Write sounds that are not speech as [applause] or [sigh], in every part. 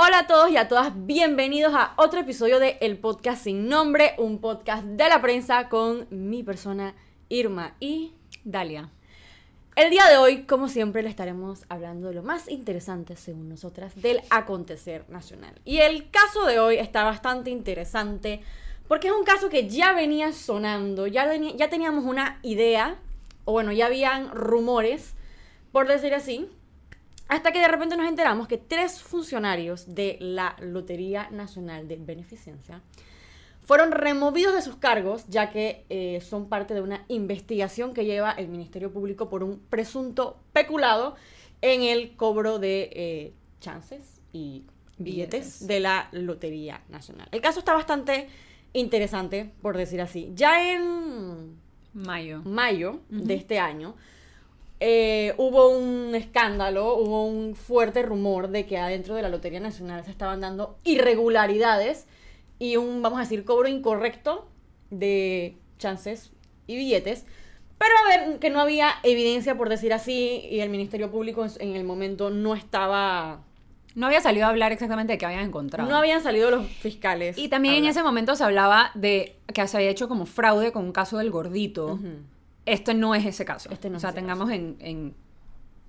Hola a todos y a todas, bienvenidos a otro episodio de El Podcast Sin Nombre, un podcast de la prensa con mi persona Irma y Dalia. El día de hoy, como siempre, le estaremos hablando de lo más interesante, según nosotras, del acontecer nacional. Y el caso de hoy está bastante interesante porque es un caso que ya venía sonando, ya, ya teníamos una idea, o bueno, ya habían rumores, por decir así, hasta que de repente nos enteramos que tres funcionarios de la Lotería Nacional de Beneficencia fueron removidos de sus cargos, ya que eh, son parte de una investigación que lleva el Ministerio Público por un presunto peculado en el cobro de eh, chances y billetes, de la Lotería Nacional. El caso está bastante interesante, por decir así. Ya en mayo, mayo de este año, eh, hubo un escándalo, hubo un fuerte rumor de que adentro de la Lotería Nacional se estaban dando irregularidades y un, vamos a decir, cobro incorrecto de chances y billetes. Pero a ver, que no había evidencia, por decir así, y el Ministerio Público en el momento no estaba... No había salido a hablar exactamente de qué habían encontrado. No habían salido los fiscales. Y también en ese momento se hablaba de que se había hecho como fraude con un caso del gordito. Esto no es ese caso. Este no o sea, tengamos en,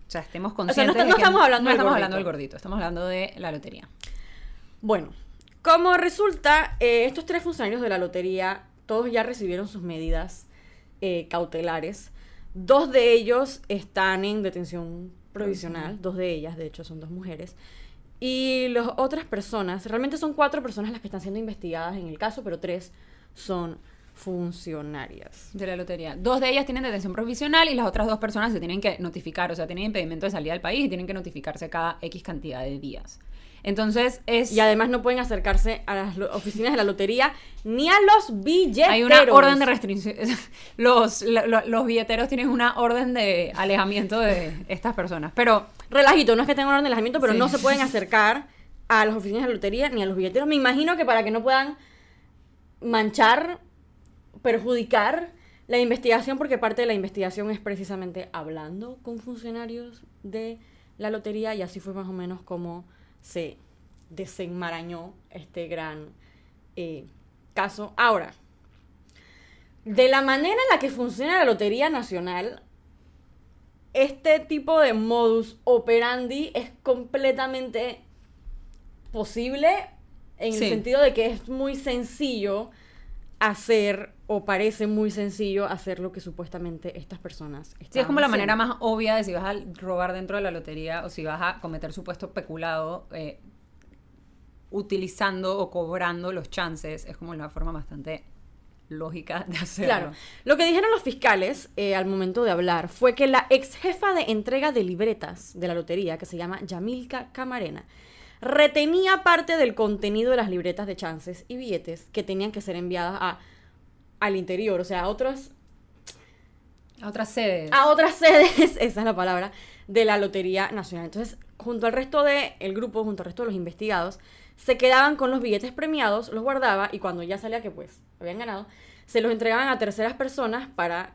O sea, estemos conscientes. O sea, no, estamos hablando, no estamos hablando del gordito, estamos hablando de la lotería. Bueno, como resulta, eh, estos tres funcionarios de la lotería, todos ya recibieron sus medidas eh, cautelares. Dos de ellos están en detención provisional, dos de ellas, de hecho, son dos mujeres. Y las otras personas, realmente son cuatro personas las que están siendo investigadas en el caso, pero tres son funcionarias. De la lotería. Dos de ellas tienen detención provisional y las otras dos personas se tienen que notificar, o sea, tienen impedimento de salida del país y tienen que notificarse cada X cantidad de días. Entonces es... Y además no pueden acercarse a las oficinas de la lotería ni a los billeteros. Hay una orden de restricción. [laughs] Los, los billeteros tienen una orden de alejamiento de estas personas. Pero... Relajito, no es que tengan orden de alejamiento, pero no se pueden acercar a las oficinas de la lotería ni a los billeteros. Me imagino que para que no puedan manchar, perjudicar la investigación, porque parte de la investigación es precisamente hablando con funcionarios de la lotería y así fue más o menos como se desenmarañó este gran eh, caso. Ahora, de la manera en la que funciona la Lotería Nacional, este tipo de modus operandi es completamente posible en el sentido de que es muy sencillo hacer o parece muy sencillo hacer lo que supuestamente estas personas están Sí, es como la manera más obvia de si vas a robar dentro de la lotería o si vas a cometer supuesto peculado eh, utilizando o cobrando los chances. Es como la forma bastante lógica de hacerlo. Claro. Lo que dijeron los fiscales eh, al momento de hablar fue que la ex jefa de entrega de libretas de la lotería, que se llama Yamilka Camarena, retenía parte del contenido de las libretas de chances y billetes que tenían que ser enviadas a, al interior, o sea, a otras... A otras sedes. A otras sedes, [laughs] esa es la palabra, de la Lotería Nacional. Entonces, junto al resto del grupo, junto al resto de los investigados, se quedaban con los billetes premiados, los guardaba y cuando ya salía que pues habían ganado, se los entregaban a terceras personas para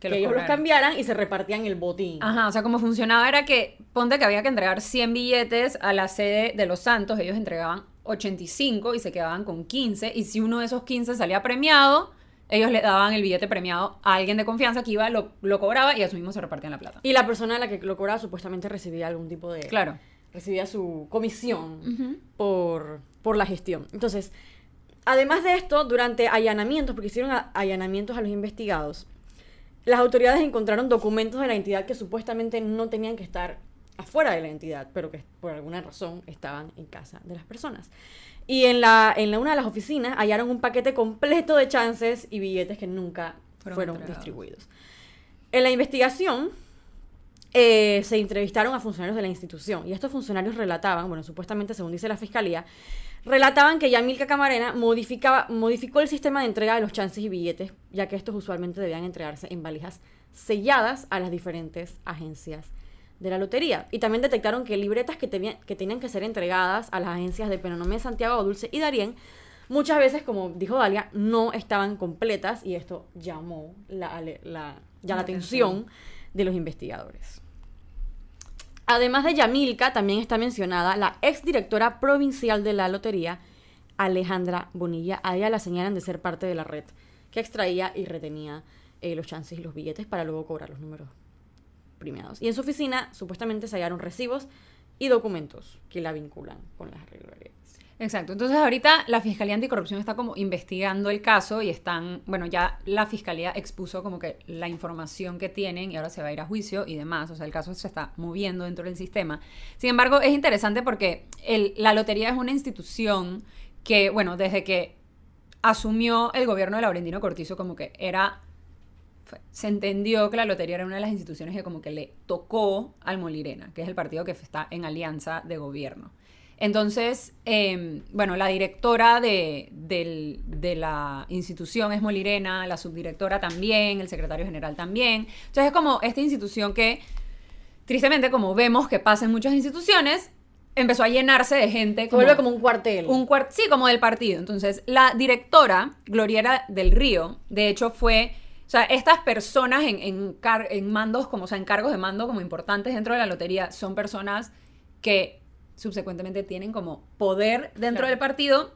que, ellos los cambiaran y se repartían el botín. Ajá, o sea, como funcionaba era que, ponte que había que entregar 100 billetes a la sede de los Santos, ellos entregaban 85 y se quedaban con 15, y si uno de esos 15 salía premiado, ellos le daban el billete premiado a alguien de confianza que iba, lo, lo cobraba y a su mismo se repartían la plata. Y la persona a la que lo cobraba supuestamente recibía algún tipo de... Claro. Recibía su comisión por, por la gestión. Entonces, además de esto, durante allanamientos, porque hicieron allanamientos a los investigados, las autoridades encontraron documentos de la entidad que supuestamente no tenían que estar afuera de la entidad, pero que por alguna razón estaban en casa de las personas. Y en, la, en una de las oficinas hallaron un paquete completo de chances y billetes que nunca fueron, distribuidos. En la investigación eh, se entrevistaron a funcionarios de la institución y estos funcionarios relataban, bueno, supuestamente según dice la fiscalía, relataban que Yamilka Camarena modificaba, modificó el sistema de entrega de los chances y billetes, ya que estos usualmente debían entregarse en valijas selladas a las diferentes agencias de la lotería. Y también detectaron que libretas que, que tenían que ser entregadas a las agencias de Penonomé, Santiago, Dulce y Darién, muchas veces, como dijo Dalia, no estaban completas y esto llamó la, la, la atención de los investigadores. Además de Yamilka, también está mencionada la exdirectora provincial de la lotería, Alejandra Bonilla. A la señalan de ser parte de la red que extraía y retenía eh, los chances y los billetes para luego cobrar los números premiados. Y en su oficina supuestamente se hallaron recibos y documentos que la vinculan con las irregularidades. Exacto. Entonces ahorita la Fiscalía Anticorrupción está como investigando el caso y están, bueno, ya la Fiscalía expuso como que la información que tienen y ahora se va a ir a juicio y demás. O sea, el caso se está moviendo dentro del sistema. Sin embargo, es interesante porque la lotería es una institución que, bueno, desde que asumió el gobierno de Laurentino Cortizo como que era se entendió que la lotería era una de las instituciones que como que le tocó al Molirena, que es el partido que está en alianza de gobierno. Entonces, em, bueno, la directora de, la institución es Molirena, la subdirectora también, el secretario general también. Entonces es como esta institución que, tristemente, como vemos que pasa en muchas instituciones, empezó a llenarse de gente. Como, vuelve como un cuartel. Un cuart sí, como del partido. Entonces, la directora, Gloriera del Río, de hecho fue... O sea, estas personas en, en, en mandos, como, o sea, en cargos de mando como importantes dentro de la lotería, son personas que subsecuentemente tienen como poder dentro del partido.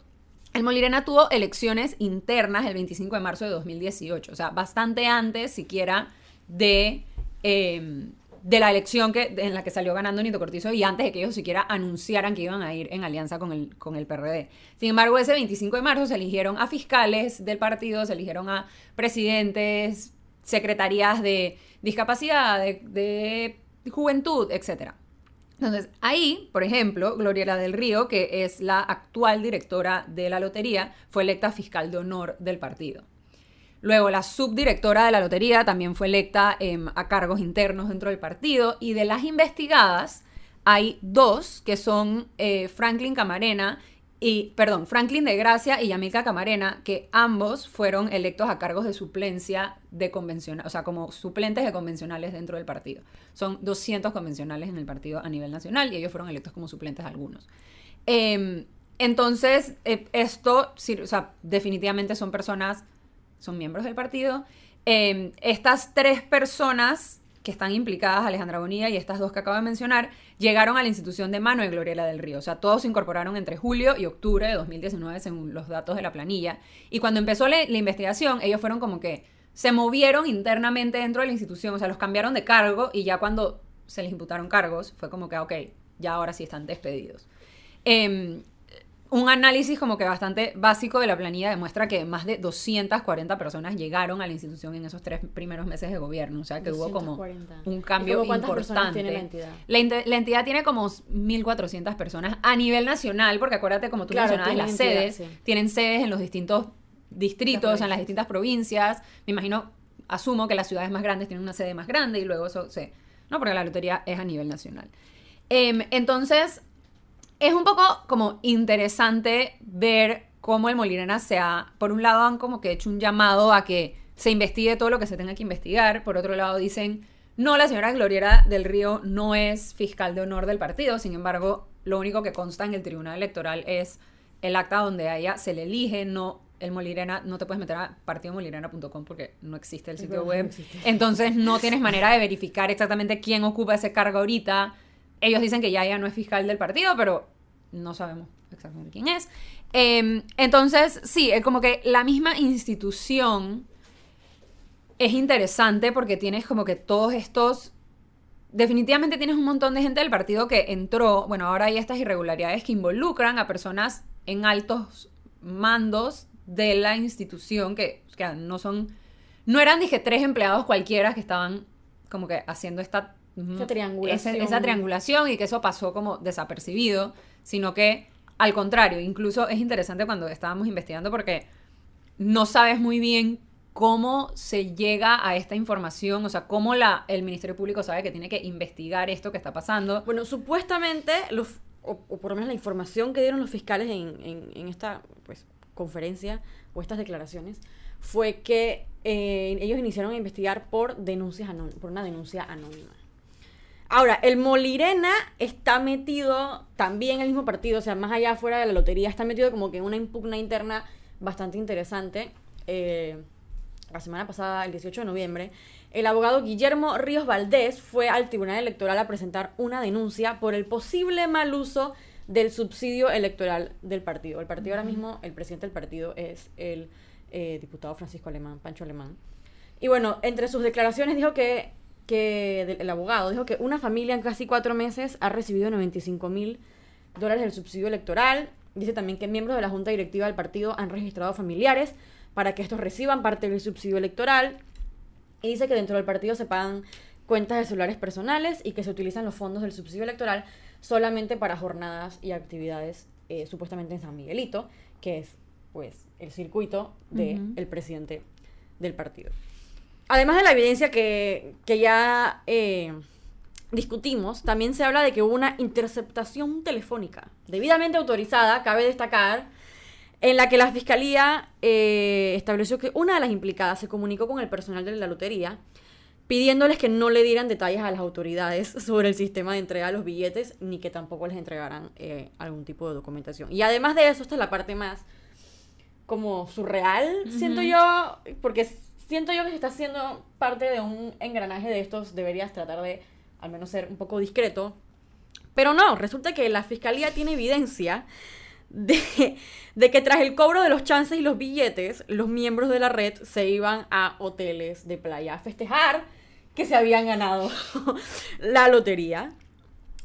El Molirena tuvo elecciones internas el 25 de marzo de 2018, o sea, bastante antes siquiera de, em, de la elección que, en la que salió ganando Nito Cortizo y antes de que ellos siquiera anunciaran que iban a ir en alianza con el, con el PRD. Sin embargo, ese 25 de marzo se eligieron a fiscales del partido, se eligieron a presidentes, secretarías de discapacidad, de, de juventud, etcétera. Entonces, ahí, por ejemplo, Gloriela del Río, que es la actual directora de la lotería, fue electa fiscal de honor del partido. Luego, la subdirectora de la lotería también fue electa em, a cargos internos dentro del partido. Y de las investigadas, hay dos que son eh, Franklin Camarena y, perdón, Franklin de Gracia y Yamilka Camarena, que ambos fueron electos a cargos de suplencia de convencional, o sea, como suplentes de convencionales dentro del partido. Son 200 convencionales en el partido a nivel nacional y ellos fueron electos como suplentes algunos. Em, entonces, eh, esto, definitivamente son personas, son miembros del partido. Em, estas tres personas que están implicadas, Alejandra Bonilla y estas dos que acabo de mencionar, llegaron a la institución de mano de Gloriela del Río. O sea, todos se incorporaron entre julio y octubre de 2019 según los datos de la planilla. Y cuando empezó la, investigación, ellos fueron como que se movieron internamente dentro de la institución, o sea, los cambiaron de cargo y ya cuando se les imputaron cargos, fue como que, ok, ya ahora sí están despedidos. Eh, un análisis como que bastante básico de la planilla demuestra que más de 240 personas llegaron a la institución en esos tres primeros meses de gobierno. O sea, que hubo como un cambio importante. Tiene la, entidad? La, entidad tiene como 1.400 personas a nivel nacional, porque acuérdate, como tú mencionabas, las sedes tienen sedes en los distintos distritos, en las distintas provincias. Me imagino, asumo que las ciudades más grandes tienen una sede más grande y luego eso se... No, porque la lotería es a nivel nacional. Em, entonces, es un poco como interesante ver cómo el Molirena se ha, por un lado han como que hecho un llamado a que se investigue todo lo que se tenga que investigar, por otro lado dicen, no, la señora Gloriera del Río no es fiscal de honor del partido, sin embargo, lo único que consta en el Tribunal Electoral es el acta donde a ella se le elige, no el Molirena, no te puedes meter a partidomolirena.com porque no existe el sitio web. Entonces no tienes manera de verificar exactamente quién ocupa ese cargo ahorita. Ellos dicen que ya ella no es fiscal del partido, pero no sabemos exactamente quién es. Em, entonces, sí, es como que la misma institución es interesante porque tienes como que todos estos... Definitivamente tienes un montón de gente del partido que entró, bueno, ahora hay estas irregularidades que involucran a personas en altos mandos de la institución que, no son, no eran, dije, tres empleados cualquiera que estaban como que haciendo esta esa triangulación. esa triangulación y que eso pasó como desapercibido sino que al contrario, incluso es interesante cuando estábamos investigando porque no sabes muy bien cómo se llega a esta información, o sea, cómo la, el Ministerio Público sabe que tiene que investigar esto que está pasando. Bueno, supuestamente, los, o, por lo menos la información que dieron los fiscales en, en, esta pues, conferencia o estas declaraciones, fue que eh, ellos iniciaron a investigar por denuncias por una denuncia anónima. Ahora, el Molirena está metido también en el mismo partido, o sea, más allá fuera de la lotería, está metido como que en una impugna interna bastante interesante. Eh, la semana pasada, el 18 de noviembre, el abogado Guillermo Ríos Valdés fue al Tribunal Electoral a presentar una denuncia por el posible mal uso del subsidio electoral del partido. El partido ahora mismo, el presidente del partido es el eh, diputado Francisco Alemán, Pancho Alemán. Y bueno, entre sus declaraciones dijo que, que el abogado dijo que una familia en casi cuatro meses ha recibido 95 mil dólares del subsidio electoral. Dice también que miembros de la junta directiva del partido han registrado familiares para que estos reciban parte del subsidio electoral. Y dice que dentro del partido se pagan cuentas de celulares personales y que se utilizan los fondos del subsidio electoral solamente para jornadas y actividades eh, supuestamente en San Miguelito, que es pues el circuito del presidente del partido. Además de la evidencia que, ya eh, discutimos, también se habla de que hubo una interceptación telefónica debidamente autorizada, cabe destacar, en la que la fiscalía eh, estableció que una de las implicadas se comunicó con el personal de la lotería pidiéndoles que no le dieran detalles a las autoridades [laughs] sobre el sistema de entrega de los billetes ni que tampoco les entregaran eh, algún tipo de documentación. Y además de eso, esta es la parte más como surreal, siento yo, porque siento yo que si estás siendo parte de un engranaje de estos, deberías tratar de al menos ser un poco discreto. Pero no, resulta que la fiscalía tiene evidencia de, de, que tras el cobro de los chances y los billetes, los miembros de la red se iban a hoteles de playa a festejar que se habían ganado [laughs] la lotería.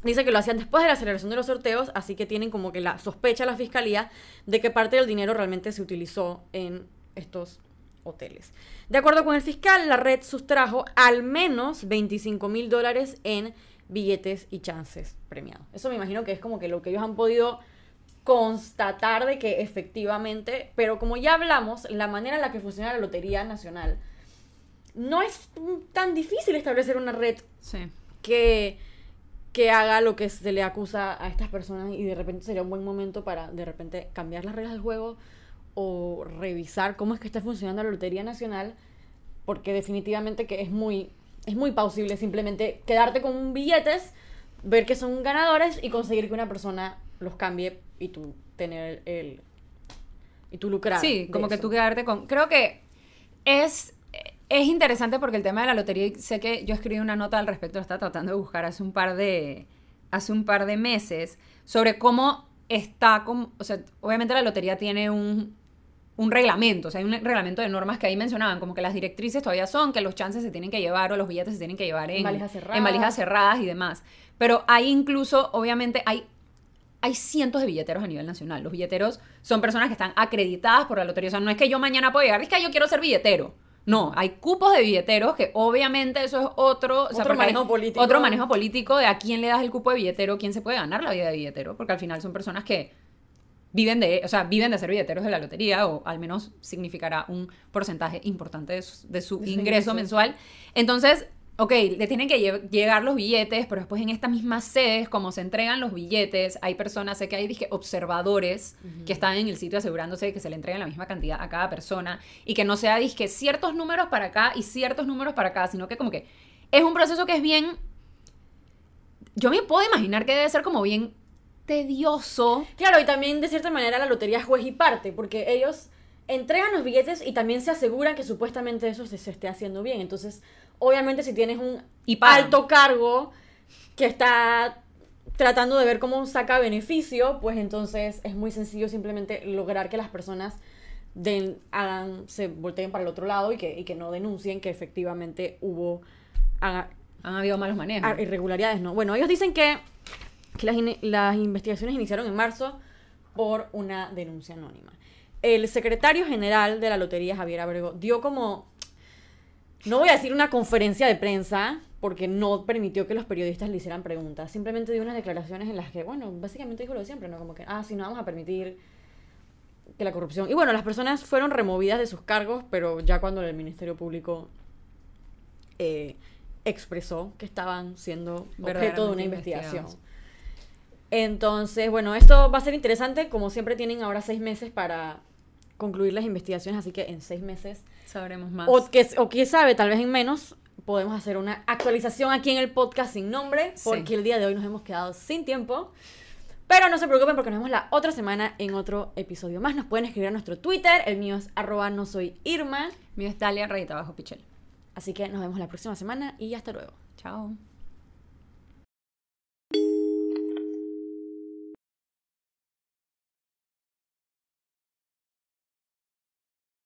Dice que lo hacían después de la celebración de los sorteos, así que tienen como que la sospecha la fiscalía de que parte del dinero realmente se utilizó en estos hoteles. De acuerdo con el fiscal, la red sustrajo al menos 25 mil dólares en billetes y chances premiados. Eso me imagino que es como que lo que ellos han podido constatar de que efectivamente, pero como ya hablamos, la manera en la que funciona la Lotería Nacional, no es tan difícil establecer una red que que haga lo que se le acusa a estas personas y de repente sería un buen momento para de repente cambiar las reglas del juego o revisar cómo es que está funcionando la Lotería Nacional, porque definitivamente que es muy, es muy plausible simplemente quedarte con billetes, ver que son ganadores y conseguir que una persona los cambie y tú tener el... y tú lucrar. Sí, como que tú quedarte con... Creo que es es interesante porque el tema de la lotería, sé que yo escribí una nota al respecto, lo estaba tratando de buscar hace un par de, hace un par de meses, sobre cómo está, o sea, obviamente la lotería tiene un, un reglamento, o sea, hay un reglamento de normas que ahí mencionaban, como que las directrices todavía son que los chances se tienen que llevar o los billetes se tienen que llevar en, valijas cerradas, en valijas cerradas y demás. Pero hay incluso, obviamente, hay, hay cientos de billeteros a nivel nacional. Los billeteros son personas que están acreditadas por la lotería. O sea, no es que yo mañana puedo llegar, es que yo quiero ser billetero. No, hay cupos de billeteros que obviamente eso es otro, otro manejo político. Otro manejo político de a quién le das el cupo de billetero, quién se puede ganar la vida de billetero, porque al final son personas que viven de, o sea, viven de ser billeteros de la lotería o al menos significará un porcentaje importante de su, de su ingreso mensual. Entonces, ok, le tienen que llegar los billetes, pero después en estas mismas sedes, como se entregan los billetes, hay personas, sé que hay dije, observadores que están en el sitio asegurándose que se le entreguen la misma cantidad a cada persona y que no sea, dije, ciertos números para acá y ciertos números para acá, sino que como que es un proceso que es bien... Yo me puedo imaginar que debe ser como bien tedioso. Claro, y también de cierta manera la lotería es juez y parte, porque ellos entregan los billetes y también se aseguran que supuestamente eso se, se esté haciendo bien. Entonces, obviamente si tienes un alto cargo que está tratando de ver cómo saca beneficio, pues entonces es muy sencillo simplemente lograr que las personas hagan, se volteen para el otro lado y que, que no denuncien que efectivamente hubo... Han habido malos manejos. Irregularidades, ¿no? Bueno, ellos dicen que, las, las investigaciones iniciaron en marzo por una denuncia anónima. El secretario general de la Lotería, Javier Abrego, dio como no voy a decir una conferencia de prensa, porque no permitió que los periodistas le hicieran preguntas. Simplemente dio unas declaraciones en las que, bueno, básicamente dijo lo de siempre, ¿no? Como que, ah, sí, no vamos a permitir que la corrupción... Y bueno, las personas fueron removidas de sus cargos, pero ya cuando el Ministerio Público eh, expresó que estaban siendo objeto de una investigación. Entonces, bueno, esto va a ser interesante. Como siempre tienen ahora seis meses para concluir las investigaciones, así que en seis meses sabremos más. O, que, o quién sabe, tal vez en menos, podemos hacer una actualización aquí en el podcast sin nombre, porque el día de hoy nos hemos quedado sin tiempo. Pero no se preocupen porque nos vemos la otra semana en otro episodio más. Nos pueden escribir a nuestro Twitter, el mío es arroba no soy Irma. Mío es Talia, rayita abajo, pichel. Así que nos vemos la próxima semana y hasta luego. Chao.